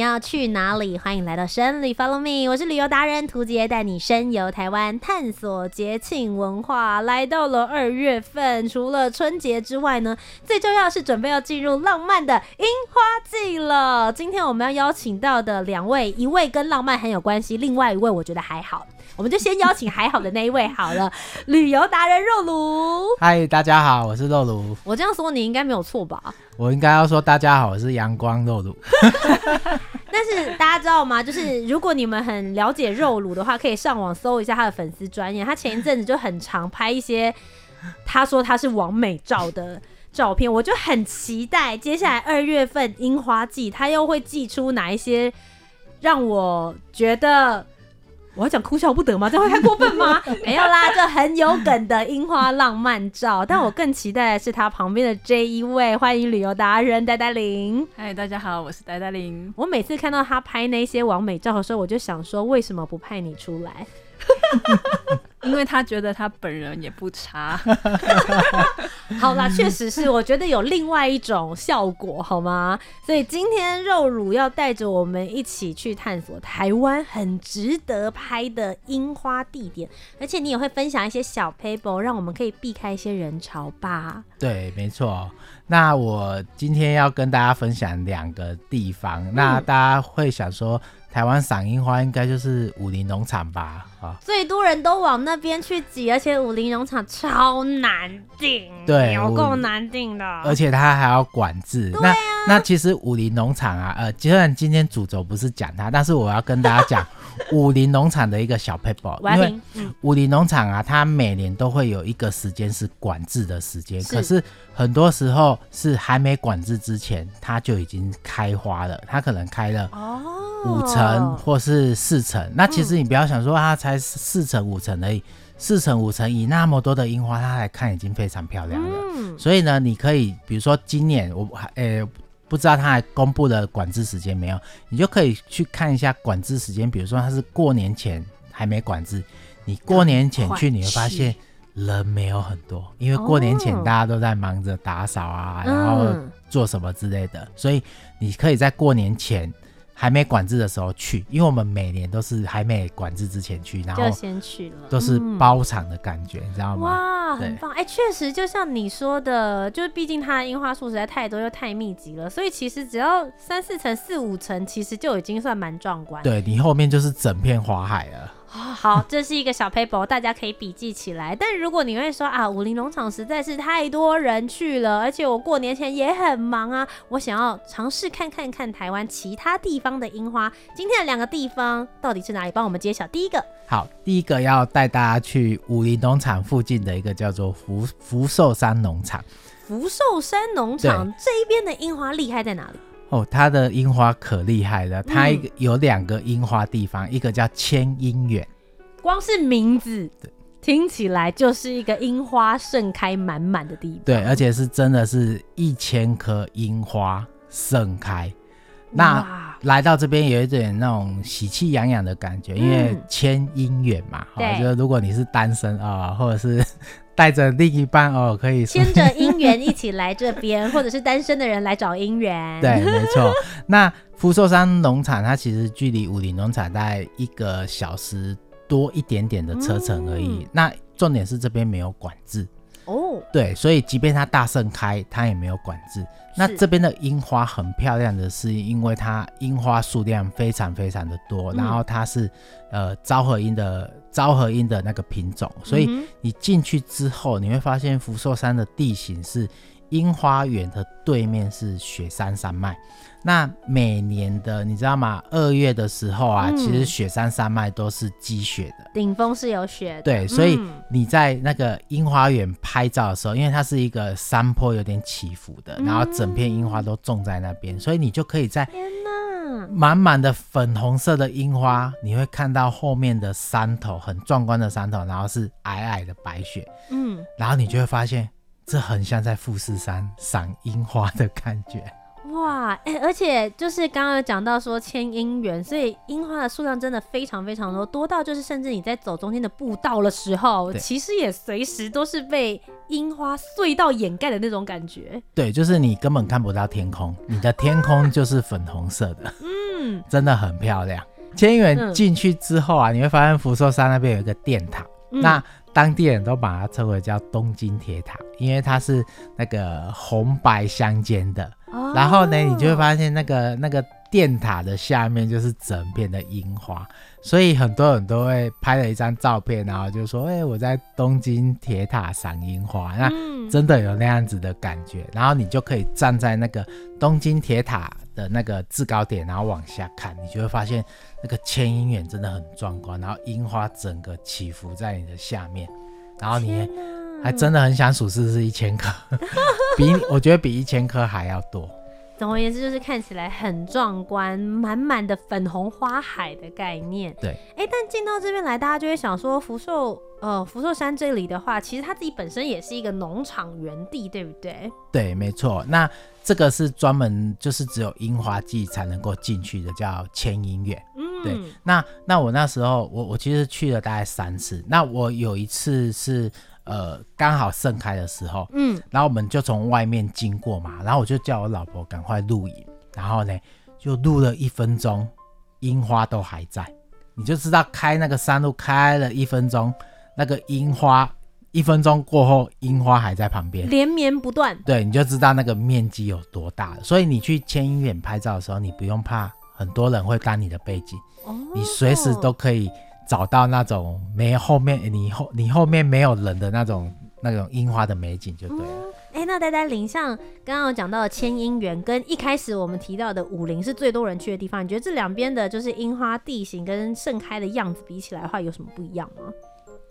你要去哪里？欢迎来到深旅 Follow Me，我是旅游达人涂杰，带你深游台湾，探索节庆文化。来到了二月份，除了春节之外呢，最重要是准备要进入浪漫的樱花季了。今天我们要邀请到的两位，一位跟浪漫很有关系，另外一位我觉得还好。我们就先邀请还好的那一位好了，旅游达人肉炉。嗨，大家好，我是肉炉。我这样说你应该没有错吧？我应该要说大家好，我是阳光肉炉。但是大家知道吗？就是 如果你们很了解肉鲁的话，可以上网搜一下他的粉丝专业。他前一阵子就很常拍一些他说他是王美照的照片，我就很期待接下来二月份樱花季，他又会寄出哪一些让我觉得。我要讲哭笑不得吗？这样会太过分吗？没有啦，这很有梗的樱花浪漫照。但我更期待的是他旁边的这一位，欢迎旅游达人呆呆伶。嗨，大家好，我是呆呆伶。我每次看到他拍那些完美照的时候，我就想说，为什么不派你出来？因为他觉得他本人也不差。好啦，确实是，我觉得有另外一种效果，好吗？所以今天肉乳要带着我们一起去探索台湾很值得拍的樱花地点，而且你也会分享一些小 paper，，让我们可以避开一些人潮吧。对，没错。那我今天要跟大家分享两个地方，嗯、那大家会想说。台湾赏樱花应该就是武林农场吧？啊，最多人都往那边去挤，而且武林农场超难订，对，有够难订的，而且它还要管制。那那其实武林农场啊，呃，虽然今天主轴不是讲它，但是我要跟大家讲 武林农场的一个小 paper，，因为武林农场啊，它每年都会有一个时间是管制的时间，可是很多时候是还没管制之前，它就已经开花了，它可能开了哦。五层或是四成，那其实你不要想说它才四层五层而已，四层五层以那么多的樱花，它来看已经非常漂亮了。嗯，所以呢，你可以比如说今年我还诶不知道他还公布了管制时间没有，你就可以去看一下管制时间，比如说他是过年前还没管制，你过年前去你会发现人没有很多，因为过年前大家都在忙着打扫啊，然后做什么之类的，所以你可以在过年前。还没管制的时候去，因为我们每年都是还没管制之前去，然后就先去了，都是包场的感觉，你知道吗？哇，很棒！哎，确实就像你说的，就是毕竟它的樱花树实在太多又太密集了，所以其实只要三四层、四五层，其实就已经算蛮壮观。对，你后面就是整片花海了。好，这是一个小 paper，大家可以笔记起来。但如果你会说啊，武林农场实在是太多人去了，而且我过年前也很忙啊，我想要尝试看看看台湾其他地方的樱花。今天的两个地方到底是哪里？帮我们揭晓。第一个，好，第一个要带大家去武林农场附近的一个叫做福福寿山农场。福寿山农场这一边的樱花厉害在哪里？哦，它的樱花可厉害了，它一个有两个樱花地方，嗯、一个叫千樱园，光是名字听起来就是一个樱花盛开满满的地方。对，而且是真的是一千棵樱花盛开。那来到这边有一点那种喜气洋洋的感觉，因为千樱园嘛，我觉得如果你是单身啊、哦，或者是。带着另一半哦，可以牵着姻缘一起来这边，或者是单身的人来找姻缘。对，没错。那福寿山农场它其实距离武林农场大概一个小时多一点点的车程而已。嗯、那重点是这边没有管制哦，对，所以即便它大盛开，它也没有管制。那这边的樱花很漂亮的是，因为它樱花数量非常非常的多，嗯、然后它是呃昭和樱的昭和樱的那个品种，所以你进去之后，你会发现福寿山的地形是樱花园的对面是雪山山脉。那每年的你知道吗？二月的时候啊，嗯、其实雪山山脉都是积雪的，顶峰是有雪的。对，所以你在那个樱花园拍照的时候，因为它是一个山坡，有点起伏的，然后整片樱花都种在那边，所以你就可以在满满的粉红色的樱花，你会看到后面的山头很壮观的山头，然后是皑皑的白雪，嗯，然后你就会发现这很像在富士山赏樱花的感觉。哇，哎、欸，而且就是刚刚有讲到说千樱园，所以樱花的数量真的非常非常多，多到就是甚至你在走中间的步道的时候，其实也随时都是被樱花隧道掩盖的那种感觉。对，就是你根本看不到天空，你的天空就是粉红色的，嗯，真的很漂亮。千樱园进去之后啊，你会发现福寿山那边有一个电塔，嗯、那。当地人都把它称为叫东京铁塔，因为它是那个红白相间的。哦、然后呢，你就会发现那个那个电塔的下面就是整片的樱花，所以很多人都会拍了一张照片，然后就说：“哎、欸，我在东京铁塔赏樱花。”那真的有那样子的感觉。然后你就可以站在那个东京铁塔的那个制高点，然后往下看，你就会发现。那个千樱园真的很壮观，然后樱花整个起伏在你的下面，然后你还真的很想数是不是一千颗，比我觉得比一千颗还要多。总而言之，就是看起来很壮观，满满的粉红花海的概念。对，哎、欸，但进到这边来，大家就会想说，福寿呃福寿山这里的话，其实它自己本身也是一个农场园地，对不对？对，没错。那这个是专门就是只有樱花季才能够进去的，叫千樱园。嗯，对。那那我那时候我我其实去了大概三次，那我有一次是。呃，刚好盛开的时候，嗯，然后我们就从外面经过嘛，然后我就叫我老婆赶快录影，然后呢，就录了一分钟，樱花都还在，你就知道开那个山路开了一分钟，那个樱花一分钟过后，樱花还在旁边连绵不断，对，你就知道那个面积有多大了。所以你去千樱园拍照的时候，你不用怕很多人会当你的背景，哦，你随时都可以。找到那种没后面你后你后面没有人的那种那种樱花的美景就对了。哎、嗯欸，那呆呆林像刚刚有讲到的千樱园跟一开始我们提到的武陵是最多人去的地方，你觉得这两边的就是樱花地形跟盛开的样子比起来的话，有什么不一样吗？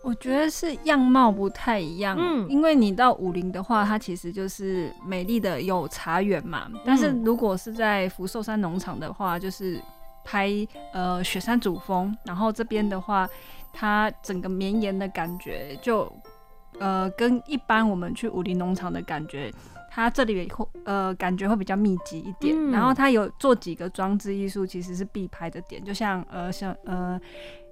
我觉得是样貌不太一样。嗯，因为你到武陵的话，它其实就是美丽的有茶园嘛，嗯、但是如果是在福寿山农场的话，就是。拍呃雪山主峰，然后这边的话，它整个绵延的感觉就呃跟一般我们去武林农场的感觉，它这里会呃感觉会比较密集一点。嗯、然后它有做几个装置艺术，其实是必拍的点，就像呃像呃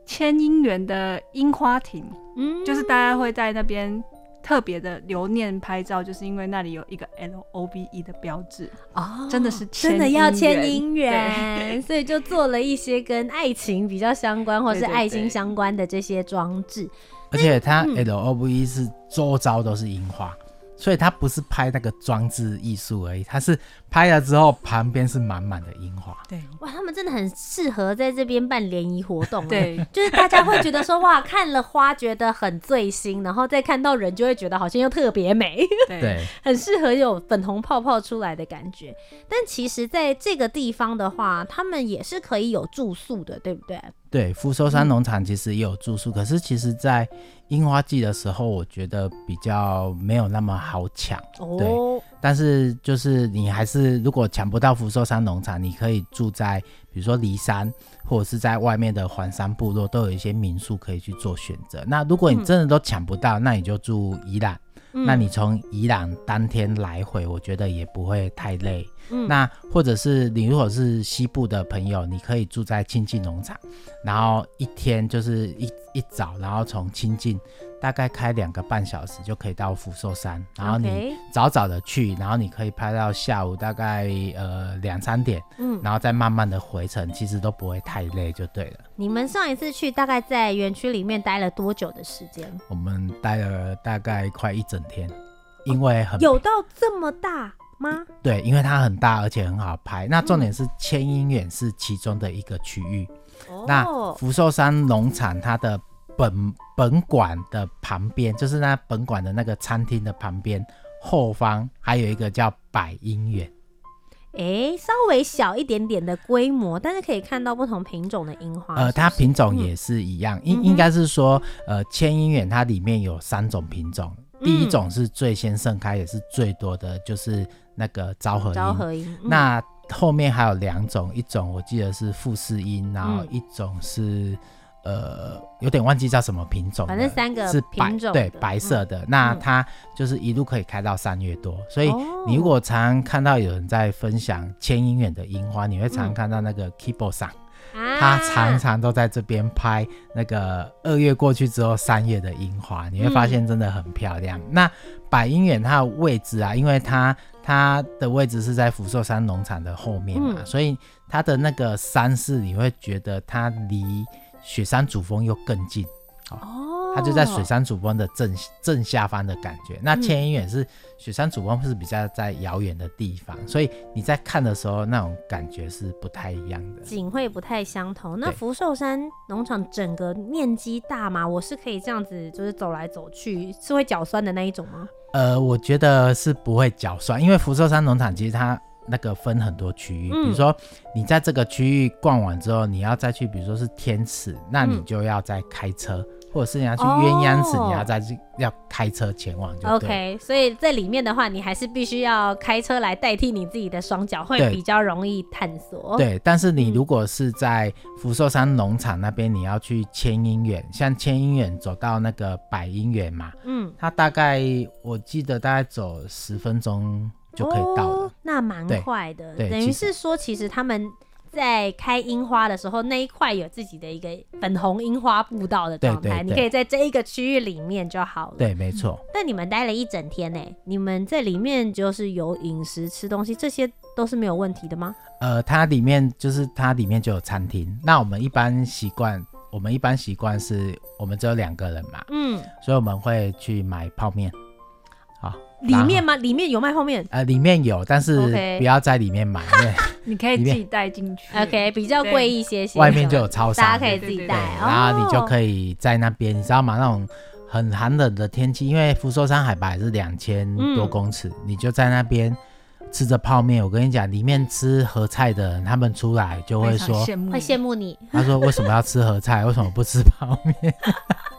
千樱园的樱花亭，嗯，就是大家会在那边。特别的留念拍照，就是因为那里有一个 L O V E 的标志。哦，真的是真的要签姻缘，所以就做了一些跟爱情比较相关或是爱心相关的这些装置，而且它 L O V E 是周遭都是樱花。所以他不是拍那个装置艺术而已，他是拍了之后旁边是满满的樱花。对，哇，他们真的很适合在这边办联谊活动。对，就是大家会觉得说，哇，看了花觉得很醉心，然后再看到人就会觉得好像又特别美。对，很适合有粉红泡泡出来的感觉。但其实在这个地方的话，他们也是可以有住宿的，对不对？对，福寿山农场其实也有住宿，嗯、可是其实，在樱花季的时候，我觉得比较没有那么好抢。哦、对，但是就是你还是如果抢不到福寿山农场，你可以住在比如说离山，或者是在外面的环山部落，都有一些民宿可以去做选择。那如果你真的都抢不到，嗯、那你就住宜兰。嗯、那你从宜兰当天来回，我觉得也不会太累。嗯，那或者是你如果是西部的朋友，你可以住在亲近农场，然后一天就是一一早，然后从清境大概开两个半小时就可以到福寿山，然后你早早的去，然后你可以拍到下午大概呃两三点，嗯，然后再慢慢的回程，其实都不会太累就对了。你们上一次去大概在园区里面待了多久的时间？我们待了大概快一整天，因为很、哦、有到这么大。吗？对，因为它很大，而且很好拍。那重点是千樱园是其中的一个区域。嗯、那福寿山农场它的本本馆的旁边，就是那本馆的那个餐厅的旁边后方，还有一个叫百音园。哎、欸，稍微小一点点的规模，但是可以看到不同品种的樱花是是？呃，它品种也是一样，应、嗯、应该是说，呃，千樱园它里面有三种品种，嗯、第一种是最先盛开也是最多的，就是。那个昭和樱，嗯、那后面还有两种，一种我记得是富士樱，然后一种是。呃，有点忘记叫什么品种，反正三个是白品种，对，白色的。嗯、那它就是一路可以开到三月多，所以你如果常常看到有人在分享千英远的樱花，你会常常看到那个 Kibo 上，嗯、他常常都在这边拍那个二月过去之后三月的樱花，你会发现真的很漂亮。嗯、那百英远它的位置啊，因为它它的位置是在福寿山农场的后面嘛，嗯、所以它的那个山势你会觉得它离。雪山主峰又更近，哦，它就在雪山主峰的正正下方的感觉。那千英远是雪山主峰是比较在遥远的地方，所以你在看的时候那种感觉是不太一样的，景会不太相同。那福寿山农场整个面积大吗？我是可以这样子就是走来走去，是会脚酸的那一种吗？呃，我觉得是不会脚酸，因为福寿山农场其实它。那个分很多区域，比如说你在这个区域逛完之后，你要再去，比如说是天池，那你就要再开车，或者是你要去鸳鸯池，你要再去要开车前往就。OK，所以在里面的话，你还是必须要开车来代替你自己的双脚，会比较容易探索。对，但是你如果是在福寿山农场那边，你要去千英园，像千英园走到那个百英园嘛，嗯，它大概我记得大概走十分钟。就可以到了，哦、那蛮快的。等于是说，其实他们在开樱花的时候，那一块有自己的一个粉红樱花步道的状态，你可以在这一个区域里面就好了。对，没错。但你们待了一整天呢，你们在里面就是有饮食、吃东西，这些都是没有问题的吗？呃，它里面就是它里面就有餐厅。那我们一般习惯，我们一般习惯是我们只有两个人嘛，嗯，所以我们会去买泡面。里面吗？里面有卖泡面？呃，里面有，但是不要在里面买，因为 你可以自己带进去。OK，比较贵一些些。外面就有超市，大家可以自己带。然后你就可以在那边，你知道吗？那种很寒冷的天气，因为福寿山海拔也是两千多公尺，你就在那边吃着泡面。我跟你讲，里面吃合菜的人，他们出来就会说，会羡慕你。他说：“为什么要吃合菜？为什么不吃泡面？”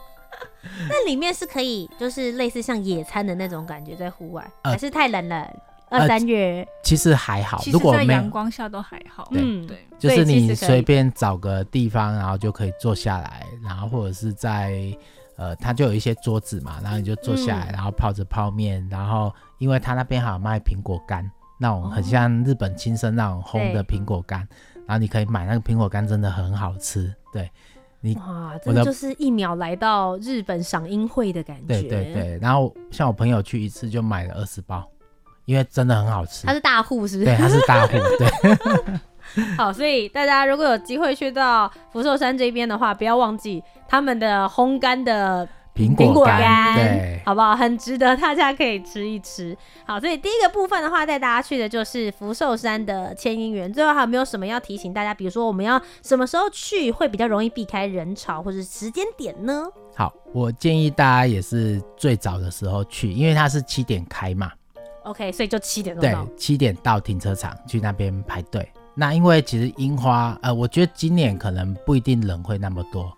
那里面是可以，就是类似像野餐的那种感觉，在户外，呃、还是太冷了？二三月、呃、其实还好，如果在阳光下都还好。嗯，对，就是你随便找个地方，然后就可以坐下来，然后或者是在呃，它就有一些桌子嘛，然后你就坐下来，然后泡着泡面，然后因为它那边还有卖苹果干，那种很像日本青森那种烘的苹果干，对然后你可以买那个苹果干，真的很好吃，对。你哇，真的就是一秒来到日本赏樱会的感觉。对对对，然后像我朋友去一次就买了二十包，因为真的很好吃。他是大户是不是？对，他是大户。对。好，所以大家如果有机会去到福寿山这边的话，不要忘记他们的烘干的。苹果干，对，好不好？很值得，大家可以吃一吃。好，所以第一个部分的话，带大家去的就是福寿山的千英园。最后还有没有什么要提醒大家？比如说我们要什么时候去会比较容易避开人潮，或者时间点呢？好，我建议大家也是最早的时候去，因为它是七点开嘛。OK，所以就七点钟。对，七点到停车场去那边排队。那因为其实樱花，呃，我觉得今年可能不一定人会那么多。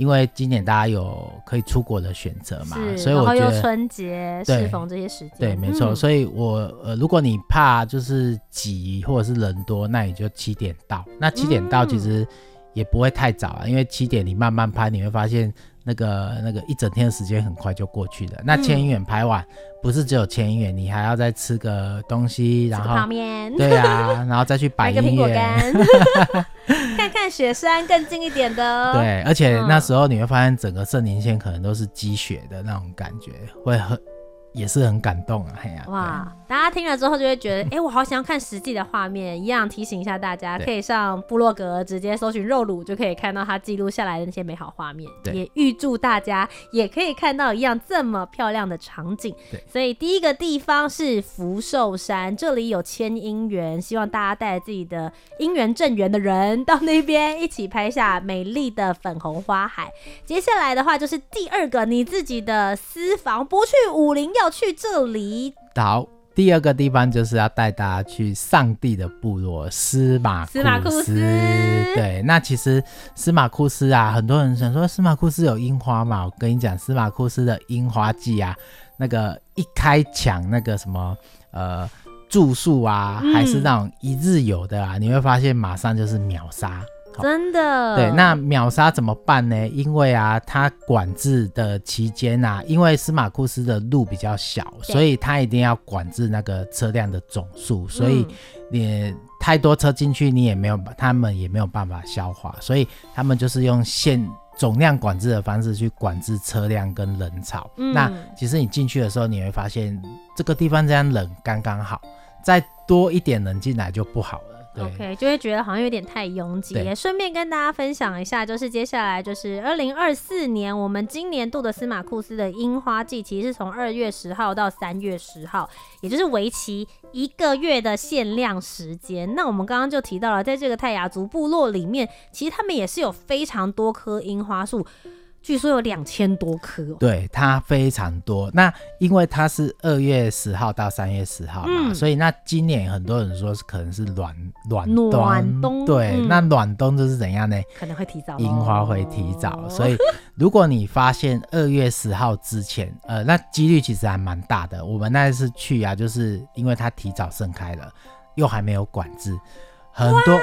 因为今年大家有可以出国的选择嘛，是所以我觉得春节适逢这些时间，对，没错。嗯、所以我呃，如果你怕就是挤或者是人多，那你就七点到。那七点到其实也不会太早啊，嗯、因为七点你慢慢拍，你会发现。那个那个一整天的时间很快就过去了。那千英园拍完，不是只有千英园，你还要再吃个东西，然后泡面，对啊，然后再去百英园，看看雪山更近一点的。对，而且那时候你会发现整个圣林线可能都是积雪的那种感觉，会很。也是很感动啊！嘿呀，哇！大家听了之后就会觉得，哎、欸，我好想要看实际的画面。一样提醒一下大家，可以上部落格直接搜寻肉鲁，就可以看到他记录下来的那些美好画面。对也预祝大家也可以看到一样这么漂亮的场景。对，所以第一个地方是福寿山，这里有千英园，希望大家带着自己的姻缘正缘的人到那边一起拍下美丽的粉红花海。接下来的话就是第二个，你自己的私房，不去武陵要去这里。好，第二个地方就是要带大家去上帝的部落司马库斯。司马库斯，对，那其实司马库斯啊，很多人想说司马库斯有樱花嘛？我跟你讲，司马库斯的樱花季啊，那个一开抢那个什么呃住宿啊，还是那种一日游的啊，你会发现马上就是秒杀。真的，对，那秒杀怎么办呢？因为啊，它管制的期间啊，因为司马库斯的路比较小，所以它一定要管制那个车辆的总数，所以你太多车进去，你也没有，他们也没有办法消化，所以他们就是用限总量管制的方式去管制车辆跟人潮。嗯、那其实你进去的时候，你会发现这个地方这样冷刚刚好，再多一点人进来就不好了。OK，就会觉得好像有点太拥挤。也顺便跟大家分享一下，就是接下来就是二零二四年我们今年度的司马库斯的樱花季，其实是从二月十号到三月十号，也就是为期一个月的限量时间。那我们刚刚就提到了，在这个泰雅族部落里面，其实他们也是有非常多棵樱花树。据说有两千多棵，对，它非常多。那因为它是二月十号到三月十号嘛，嗯，所以那今年很多人说是可能是暖暖冬，暖冬对，嗯，那暖冬就是怎样呢？可能会提早，樱花会提早。所以如果你发现二月十号之前，呃，那几率其实还蛮大的。我们那次去啊，就是因为它提早盛开了，又还没有管制，很多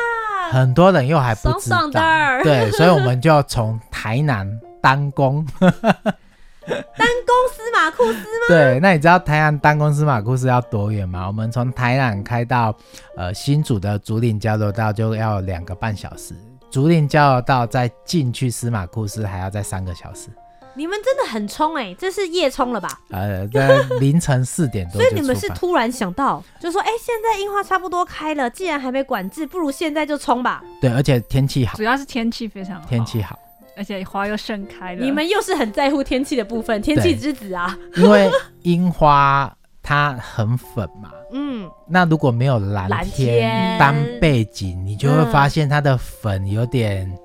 很多人又还不知道，爽爽对，所以我们就要从台南。单攻，单攻司马库斯吗？对，那你知道台南单攻司马库斯要多远吗？我们从台南开到呃新竹的竹林交流道就要两个半小时，竹林交流道再进去司马库斯还要再三个小时。你们真的很冲哎、欸，这是夜冲了吧？呃，在凌晨四点多。所以你们是突然想到，就说哎、欸，现在樱花差不多开了，既然还没管制，不如现在就冲吧。对，而且天气好，主要是天气非常好，天气好。而且花又盛开了，你们又是很在乎天气的部分，天气之子啊！因为樱花它很粉嘛，嗯，那如果没有蓝天当背景，你就会发现它的粉有点、嗯、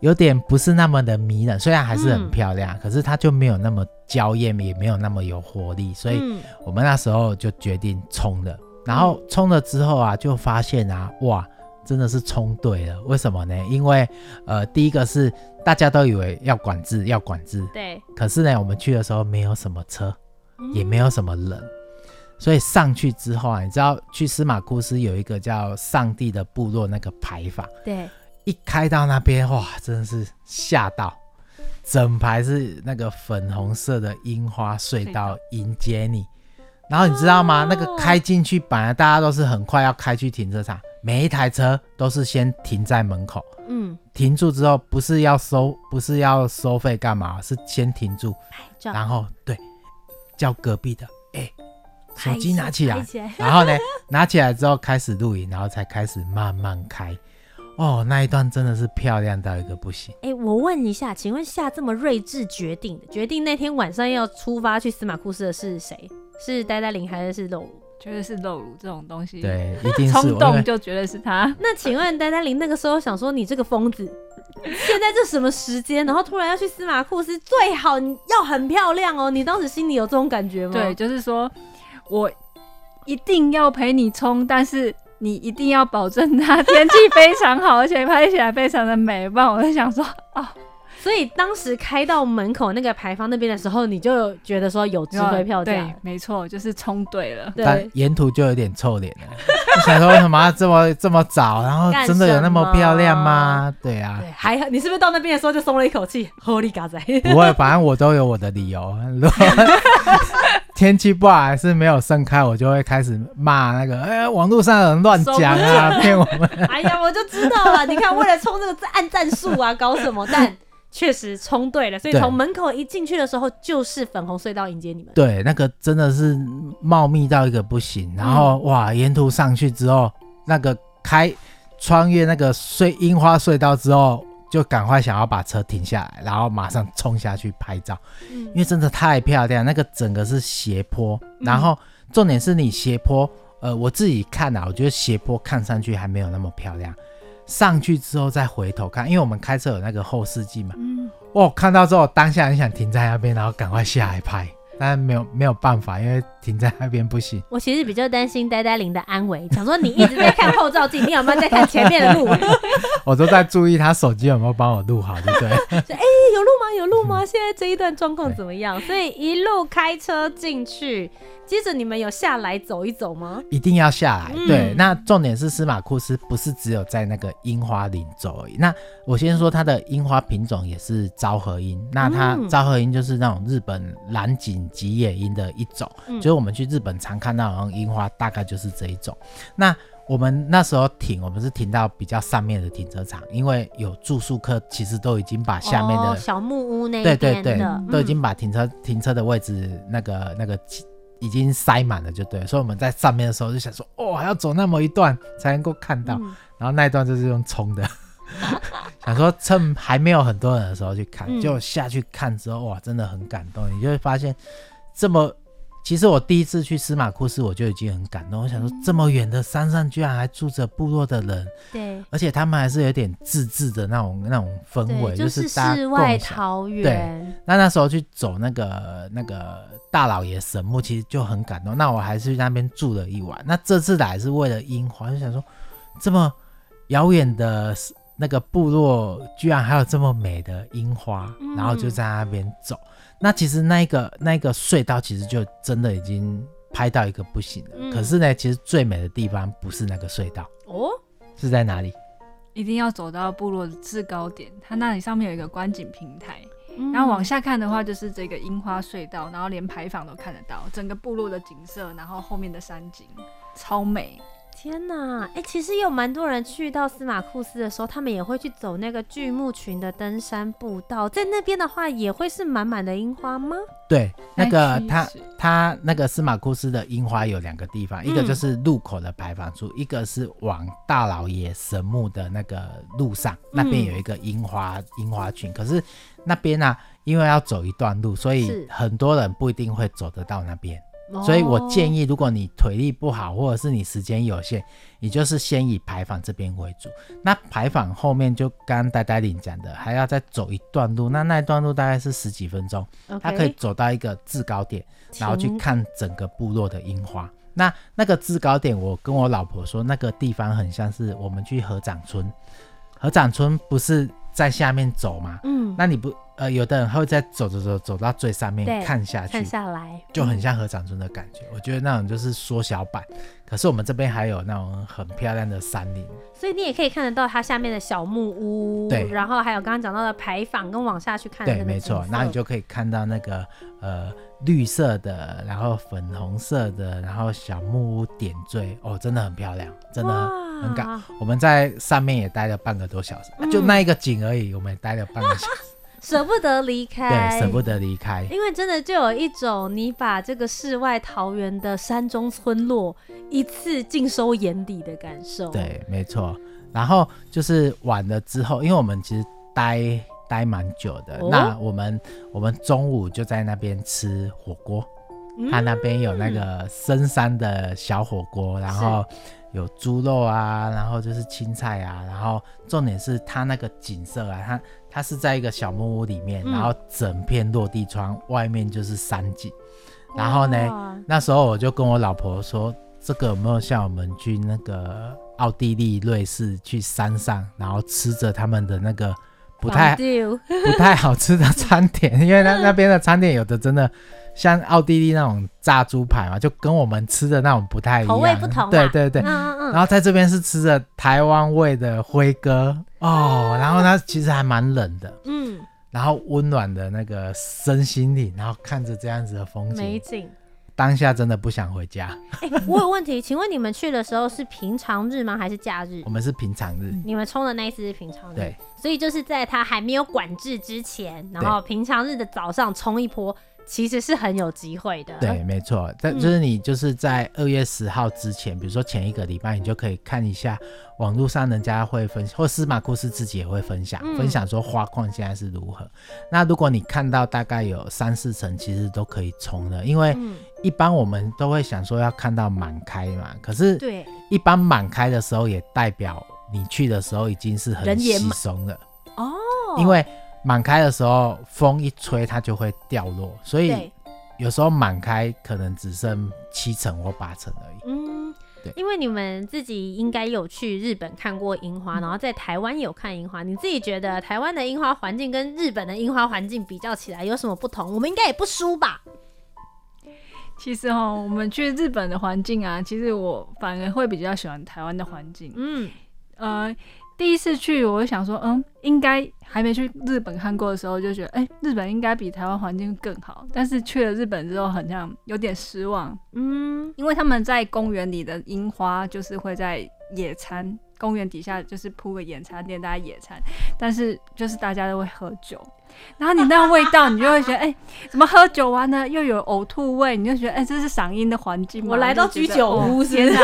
有点不是那么的迷人。虽然还是很漂亮，嗯、可是它就没有那么娇艳，也没有那么有活力。所以我们那时候就决定冲了，然后冲了之后啊，就发现啊，哇！真的是冲对了，为什么呢？因为，呃，第一个是大家都以为要管制，要管制，对。可是呢，我们去的时候没有什么车，也没有什么人，嗯、所以上去之后啊，你知道去司马库斯有一个叫上帝的部落那个牌坊，对。一开到那边，哇，真的是吓到，整排是那个粉红色的樱花隧道迎接你。然后你知道吗？哦、那个开进去，本来大家都是很快要开去停车场。每一台车都是先停在门口，嗯，停住之后不是要收，不是要收费干嘛？是先停住，然后对，叫隔壁的，哎、欸，手机拿起来，起来然后呢，拿起来之后开始录影，然后才开始慢慢开。哦，那一段真的是漂亮到一个不行。哎、欸，我问一下，请问下这么睿智决定的，决定那天晚上要出发去司马库斯的是谁？是呆呆林还是是露露？绝对是露露这种东西，对，一定是冲动就觉得是他。那请问呆呆林那个时候想说，你这个疯子，现在这什么时间？然后突然要去司马库斯，最好你要很漂亮哦。你当时心里有这种感觉吗？对，就是说我一定要陪你冲，但是你一定要保证它天气非常好，而且拍起来非常的美。不然我就想说啊。所以当时开到门口那个牌坊那边的时候，你就觉得说有智慧票价，对，没错，就是冲对了。但沿途就有点臭脸了，想说为什么要这么这么早？然后真的有那么漂亮吗？对啊，对，还好，你是不是到那边的时候就松了一口气？Holy God！不会，反正我都有我的理由。如果 天气不好还是没有盛开，我就会开始骂那个，哎，网络上有人乱讲啊，骗我们。哎呀，我就知道了，你看为了冲这个按赞数啊，搞什么？但确实冲对了，所以从门口一进去的时候就是粉红隧道迎接你们。对，那个真的是茂密到一个不行。然后、嗯、哇，沿途上去之后，那个开穿越那个隧樱花隧道之后，就赶快想要把车停下来，然后马上冲下去拍照，嗯、因为真的太漂亮。那个整个是斜坡，然后重点是你斜坡，呃，我自己看啊，我觉得斜坡看上去还没有那么漂亮。上去之后再回头看，因为我们开车有那个后视镜嘛。嗯。哦，看到之后当下很想停在那边，然后赶快下来拍，但是没有没有办法，因为停在那边不行。我其实比较担心呆呆林的安危，想说你一直在看后照镜，你有没有在看前面的路？我都在注意他手机有没有帮我录好，对不对？哎、欸，有路吗？有路吗？现在这一段状况怎么样？所以一路开车进去，接着你们有下来走一走吗？一定要下来。嗯、对，那重点是司马库斯不是只有在那个樱花林走而已。那我先说它的樱花品种也是昭和樱，那它昭和樱就是那种日本蓝景吉野樱的一种，嗯、就是我们去日本常看到的樱花，大概就是这一种。那我们那时候停，我们是停到比较上面的停车场，因为有住宿客，其实都已经把下面的、哦、小木屋那边对对对，都已经把停车、嗯、停车的位置那个那个已经塞满了，就对。所以我们在上面的时候就想说，哦，还要走那么一段才能够看到，嗯、然后那一段就是用冲的，想说趁还没有很多人的时候去看，就下去看之后，哇，真的很感动，你就会发现这么。其实我第一次去司马库斯，我就已经很感动。我想说，这么远的山上居然还住着部落的人，对，而且他们还是有点自治的那种那种氛围，就是世外桃源。对，那那时候去走那个那个大老爷神木，其实就很感动。那我还是去那边住了一晚。那这次来是为了樱花，就想说，这么遥远的那个部落，居然还有这么美的樱花，嗯、然后就在那边走。那其实那个那个隧道其实就真的已经拍到一个不行了。嗯、可是呢，其实最美的地方不是那个隧道哦，是在哪里？一定要走到部落的制高点，它那里上面有一个观景平台，嗯、然后往下看的话就是这个樱花隧道，然后连牌坊都看得到整个部落的景色，然后后面的山景超美。天呐，哎、欸，其实有蛮多人去到司马库斯的时候，他们也会去走那个巨木群的登山步道，在那边的话，也会是满满的樱花吗？对，那个他他那个司马库斯的樱花有两个地方，嗯、一个就是路口的牌坊处，一个是往大老爷神木的那个路上，那边有一个樱花樱、嗯、花群。可是那边呢、啊，因为要走一段路，所以很多人不一定会走得到那边。所以我建议，如果你腿力不好，或者是你时间有限，你就是先以牌坊这边为主。那牌坊后面就刚刚呆呆领讲的，还要再走一段路。那那一段路大概是十几分钟，它可以走到一个制高点，然后去看整个部落的樱花。那那个制高点，我跟我老婆说，那个地方很像是我们去合掌村。合掌村不是在下面走吗？嗯，那你不。呃，有的人会在走走走走到最上面看下去，看下来就很像合掌村的感觉。嗯、我觉得那种就是缩小版，可是我们这边还有那种很漂亮的山林，所以你也可以看得到它下面的小木屋，对，然后还有刚刚讲到的牌坊，跟往下去看的，对，没错，那你就可以看到那个呃绿色的，然后粉红色的，然后小木屋点缀，哦，真的很漂亮，真的很感。我们在上面也待了半个多小时，嗯、就那一个景而已，我们也待了半个小时。舍不得离开，对，舍不得离开，因为真的就有一种你把这个世外桃源的山中村落一次尽收眼底的感受。对，没错。然后就是晚了之后，因为我们其实待待蛮久的，哦、那我们我们中午就在那边吃火锅，他、嗯、那边有那个深山的小火锅，然后。有猪肉啊，然后就是青菜啊，然后重点是它那个景色啊，它它是在一个小木屋里面，嗯、然后整片落地窗，外面就是山景。然后呢，那时候我就跟我老婆说，这个有没有像我们去那个奥地利、瑞士去山上，然后吃着他们的那个不太 不太好吃的餐点，因为那那边的餐点有的真的。像奥地利那种炸猪排嘛，就跟我们吃的那种不太一样，口味不同。对对对，嗯嗯嗯，然后在这边是吃着台湾味的辉哥哦，然后它其实还蛮冷的，嗯，然后温暖的那个身心灵，然后看着这样子的风景，美景，当下真的不想回家。欸，我有问题，请问你们去的时候是平常日吗？还是假日？我们是平常日。你们冲的那一次是平常日，对，所以就是在它还没有管制之前，然后平常日的早上冲一波。其实是很有机会的，对，没错。但就是你就是在二月十号之前，嗯、比如说前一个礼拜，你就可以看一下网络上人家会分享，或司马库斯自己也会分享，嗯、分享说花况现在是如何。那如果你看到大概有三四成，其实都可以冲的，因为一般我们都会想说要看到满开嘛，可是对，一般满开的时候也代表你去的时候已经是很稀松了哦，因为。满开的时候，风一吹它就会掉落，所以有时候满开可能只剩七成或八成而已。嗯，对，因为你们自己应该有去日本看过樱花，然后在台湾有看樱花，你自己觉得台湾的樱花环境跟日本的樱花环境比较起来有什么不同？我们应该也不输吧？其实哈，我们去日本的环境啊，其实我反而会比较喜欢台湾的环境。嗯，呃。第一次去，我就想说，嗯，应该还没去日本看过的时候，就觉得，哎、欸，日本应该比台湾环境更好。但是去了日本之后，好像有点失望，嗯，因为他们在公园里的樱花，就是会在野餐，公园底下就是铺个野餐垫，大家野餐，但是就是大家都会喝酒，然后你那个味道，你就会觉得，哎、欸，怎么喝酒完呢？又有呕吐味，你就觉得，哎、欸，这是赏樱的环境吗？我来到居酒屋，天哪！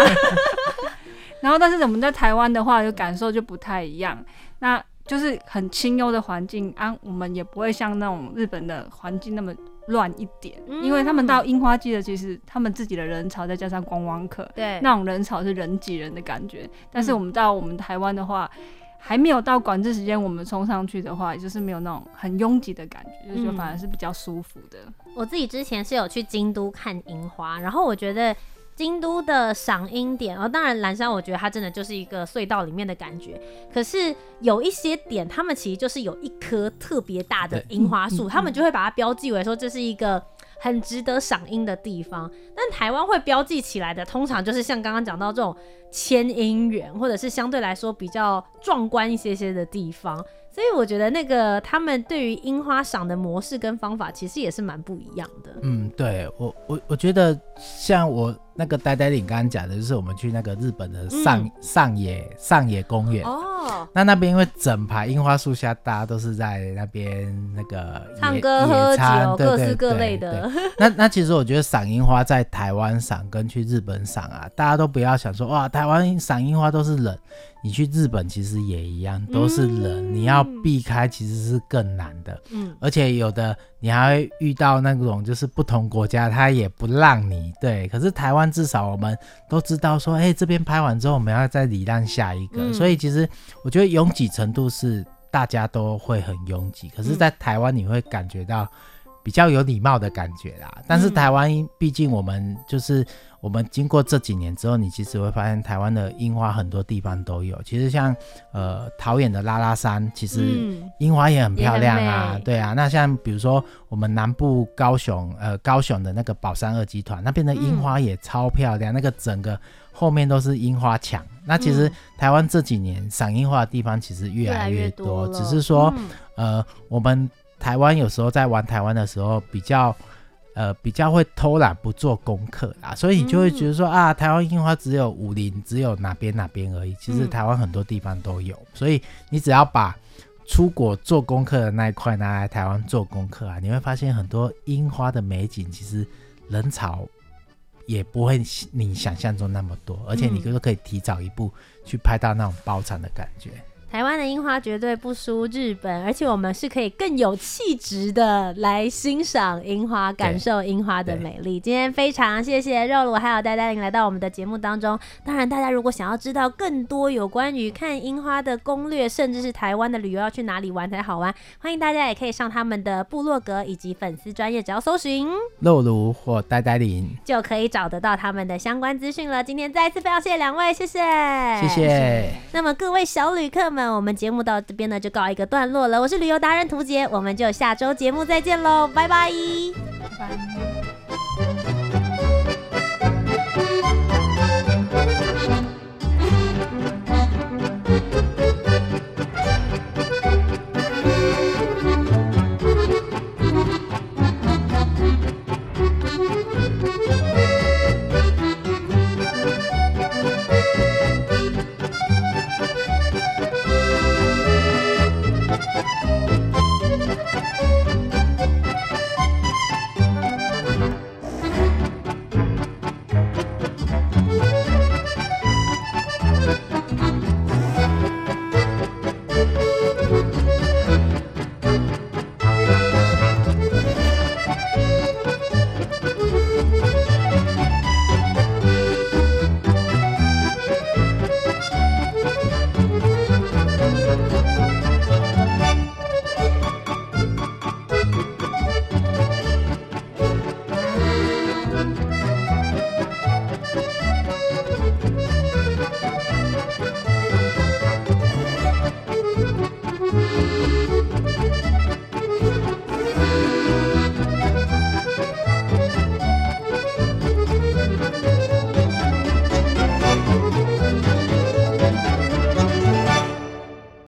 然后，但是我们在台湾的话，就感受就不太一样。那就是很清幽的环境啊，我们也不会像那种日本的环境那么乱一点，嗯、因为他们到樱花季的，其实他们自己的人潮再加上观光客，对，那种人潮是人挤人的感觉。但是我们到我们台湾的话，嗯、还没有到管制时间，我们冲上去的话，也就是没有那种很拥挤的感觉，就反而是比较舒服的。我自己之前是有去京都看樱花，然后我觉得。京都的赏樱点，哦，当然岚山，我觉得它真的就是一个隧道里面的感觉。可是有一些点，他们其实就是有一棵特别大的樱花树，他们就会把它标记为说这是一个很值得赏樱的地方。但台湾会标记起来的，通常就是像刚刚讲到这种千樱园，或者是相对来说比较壮观一些些的地方。所以我觉得那个他们对于樱花赏的模式跟方法，其实也是蛮不一样的。嗯，对我我我觉得像我那个呆呆领刚刚讲的，就是我们去那个日本的上、嗯、上野上野公园哦，那那边因为整排樱花树下，大家都是在那边那个唱歌喝酒，各式各类的。那那其实我觉得赏樱花在台湾赏跟去日本赏啊，大家都不要想说哇，台湾赏樱花都是人。你去日本其实也一样，都是人，嗯、你要避开其实是更难的。嗯，而且有的你还会遇到那种就是不同国家他也不让你对，可是台湾至少我们都知道说，哎、欸，这边拍完之后我们要再礼让下一个，嗯、所以其实我觉得拥挤程度是大家都会很拥挤，可是，在台湾你会感觉到比较有礼貌的感觉啦。但是台湾毕竟我们就是。我们经过这几年之后，你其实会发现台湾的樱花很多地方都有。其实像呃桃园的拉拉山，其实樱花也很漂亮啊。对啊，那像比如说我们南部高雄呃高雄的那个宝山二集团那边的樱花也超漂亮，嗯、那个整个后面都是樱花墙。那其实台湾这几年赏樱花的地方其实越来越多，越越多只是说、嗯、呃我们台湾有时候在玩台湾的时候比较。呃，比较会偷懒不做功课啦，所以你就会觉得说、嗯、啊，台湾樱花只有武林，只有哪边哪边而已。其实台湾很多地方都有，嗯、所以你只要把出国做功课的那一块拿来台湾做功课啊，你会发现很多樱花的美景，其实人潮也不会你想象中那么多，而且你都可以提早一步去拍到那种包场的感觉。台湾的樱花绝对不输日本，而且我们是可以更有气质的来欣赏樱花，感受樱花的美丽。今天非常谢谢肉鲁还有呆呆玲来到我们的节目当中。当然，大家如果想要知道更多有关于看樱花的攻略，甚至是台湾的旅游要去哪里玩才好玩，欢迎大家也可以上他们的部落格以及粉丝专业，只要搜寻肉鲁或呆呆玲，就可以找得到他们的相关资讯了。今天再一次非常谢谢两位，谢谢，谢谢。那么各位小旅客们。那我们节目到这边呢，就告一个段落了。我是旅游达人涂杰，我们就下周节目再见喽，拜拜。